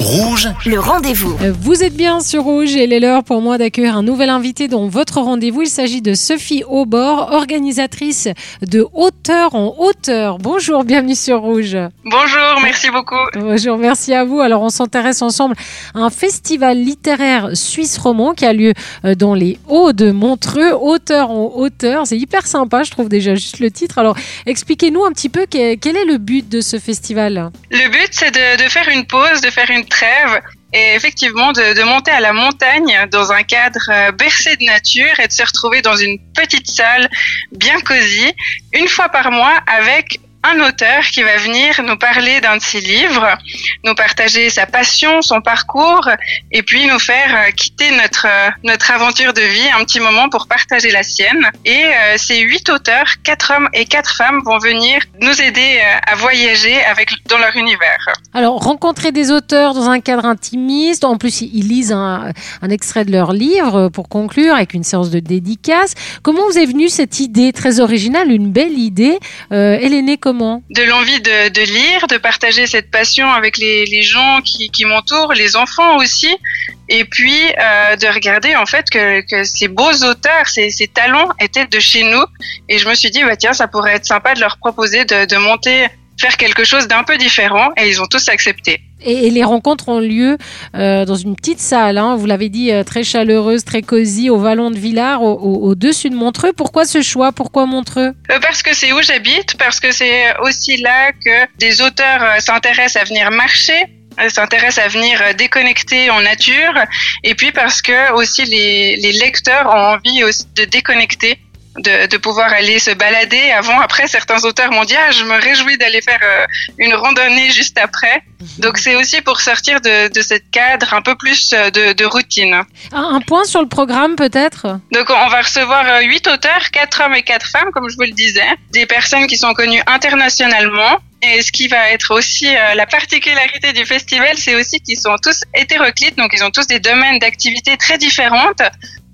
Rouge, Le rendez-vous. Euh, Vous êtes bien sur Rouge et il est l'heure pour moi d'accueillir un nouvel invité dans votre rendez-vous. Il s'agit de Sophie Aubord, organisatrice de Hauteur en Hauteur. Bonjour, bienvenue sur Rouge. Bonjour, merci beaucoup. Bonjour, merci à vous. Alors, on s'intéresse ensemble à un festival littéraire suisse roman qui a lieu euh, dans les Hauts de Montreux, Hauteur en Hauteur. C'est hyper sympa, je trouve déjà juste le titre. Alors, expliquez-nous un petit peu que- quel est le but de ce festival? Le but, c'est de, de faire une pause, de faire une trêve et effectivement de, de monter à la montagne dans un cadre euh, bercé de nature et de se retrouver dans une petite salle bien cosy une fois par mois avec un auteur qui va venir nous parler d'un de ses livres, nous partager sa passion, son parcours, et puis nous faire euh, quitter notre euh, notre aventure de vie un petit moment pour partager la sienne. Et euh, ces huit auteurs, quatre hommes et quatre femmes, vont venir nous aider à voyager avec dans leur univers. Alors, rencontrer des auteurs dans un cadre intimiste. En plus, ils lisent un, extrait de leur livre pour conclure avec une séance de dédicace. Comment vous est venue cette idée très originale, une belle idée née de l'envie de, de lire, de partager cette passion avec les, les gens qui, qui m'entourent, les enfants aussi, et puis euh, de regarder en fait que, que ces beaux auteurs, ces, ces talents étaient de chez nous, et je me suis dit bah tiens ça pourrait être sympa de leur proposer de, de monter faire quelque chose d'un peu différent, et ils ont tous accepté. et, et les rencontres ont lieu euh, dans une petite salle, hein, vous l'avez dit, euh, très chaleureuse, très cosy, au Vallon de Villars, au- au- au-dessus de Montreux. Pourquoi ce choix? Pourquoi Montreux? Euh, Parce que c'est où j'habite, parce que c'est aussi là que des auteurs s'intéressent à venir marcher, s'intéressent à venir déconnecter en nature, et puis parce que aussi les, les lecteurs ont envie aussi de déconnecter. De, de pouvoir aller se balader avant, après certains auteurs m'ont dit ah je me réjouis d'aller faire euh, une randonnée juste après. Donc c'est aussi pour sortir de, de ce cadre un peu plus euh, de, de routine. Un, un point sur le programme peut-être? Donc on va recevoir euh, huit auteurs, quatre hommes et quatre femmes, comme je vous le disais, des personnes qui sont connues internationalement. Et ce qui va être aussi euh, la particularité du festival, c'est aussi qu'ils sont tous hétéroclites, donc ils ont tous des domaines d'activité très différentes,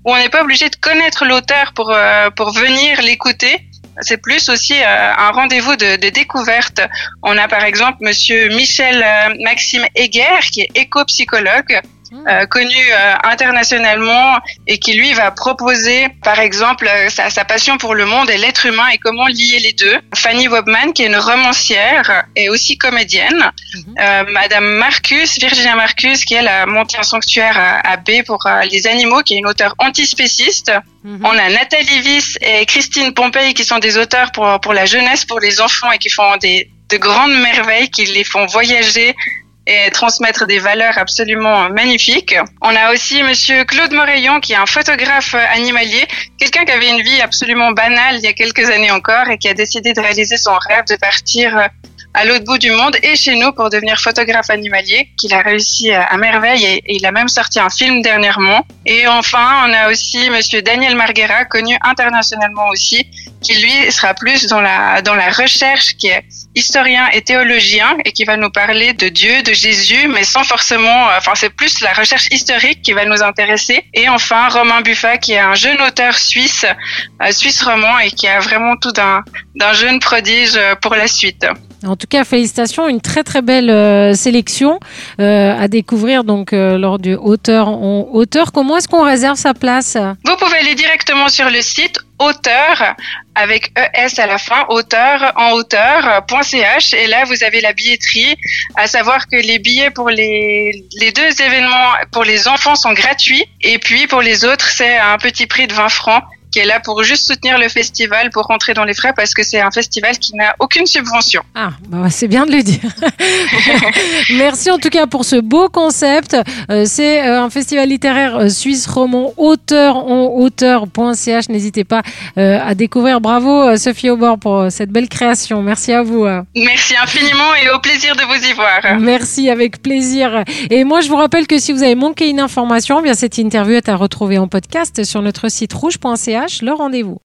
où on n'est pas obligé de connaître l'auteur pour euh, pour venir l'écouter. C'est plus aussi euh, un rendez-vous de, de découverte. On a par exemple Monsieur Michel euh, Maxime Heger, qui est éco-psychologue, euh, connu euh, internationalement et qui lui va proposer par exemple euh, sa, sa passion pour le monde et l'être humain et comment lier les deux. Fanny Wobman qui est une romancière et aussi comédienne. Euh, Madame Marcus, Virginia Marcus qui elle a monté un sanctuaire à, à B pour euh, les animaux qui est une auteure antispéciste. Mhm. On a Nathalie Viss et Christine Pompey qui sont des auteurs pour, pour la jeunesse, pour les enfants et qui font des, de grandes merveilles, qui les font voyager et transmettre des valeurs absolument magnifiques. On a aussi monsieur Claude Moreillon qui est un photographe animalier, quelqu'un qui avait une vie absolument banale il y a quelques années encore et qui a décidé de réaliser son rêve de partir à l'autre bout du monde et chez nous pour devenir photographe animalier, qu'il a réussi à, à merveille et, il a même sorti un film dernièrement. Et enfin, on a aussi monsieur Daniel Marguera, connu internationalement aussi, qui lui sera plus dans la, dans la recherche, qui est historien et théologien et qui va nous parler de Dieu, de Jésus, mais sans forcément, enfin c'est plus la recherche historique qui va nous intéresser. Et enfin, Romain Buffat, qui est un jeune auteur suisse, euh, suisse roman et qui a vraiment tout d'un, jeune prodige euh, pour la suite. En tout cas, félicitations, une très très belle euh, sélection euh, à découvrir donc euh, lors du hauteur en hauteur. Comment est-ce qu'on réserve sa place? Vous pouvez aller directement sur le site auteur avec ES à la fin, auteur en hauteur.ch et là vous avez la billetterie, à savoir que les billets pour les, les deux événements pour les enfants sont gratuits. Et puis pour les autres c'est un petit prix de 20 francs qui est là pour juste soutenir le festival pour rentrer dans les frais parce que c'est un festival qui n'a aucune subvention. Ah, bah, c'est bien de le dire. Merci en tout cas pour ce beau concept. Euh, c'est euh, un festival littéraire euh, suisse roman auteur en hauteur.ch. N'hésitez pas à découvrir. Bravo Sophie Aubord pour cette belle création. Merci à vous. Merci infiniment et au plaisir de vous y voir. Merci, avec plaisir. Et moi, je vous rappelle que si vous avez manqué une information, eh bien cette interview est à retrouver en podcast sur notre site rouge.ch. Le rendez-vous.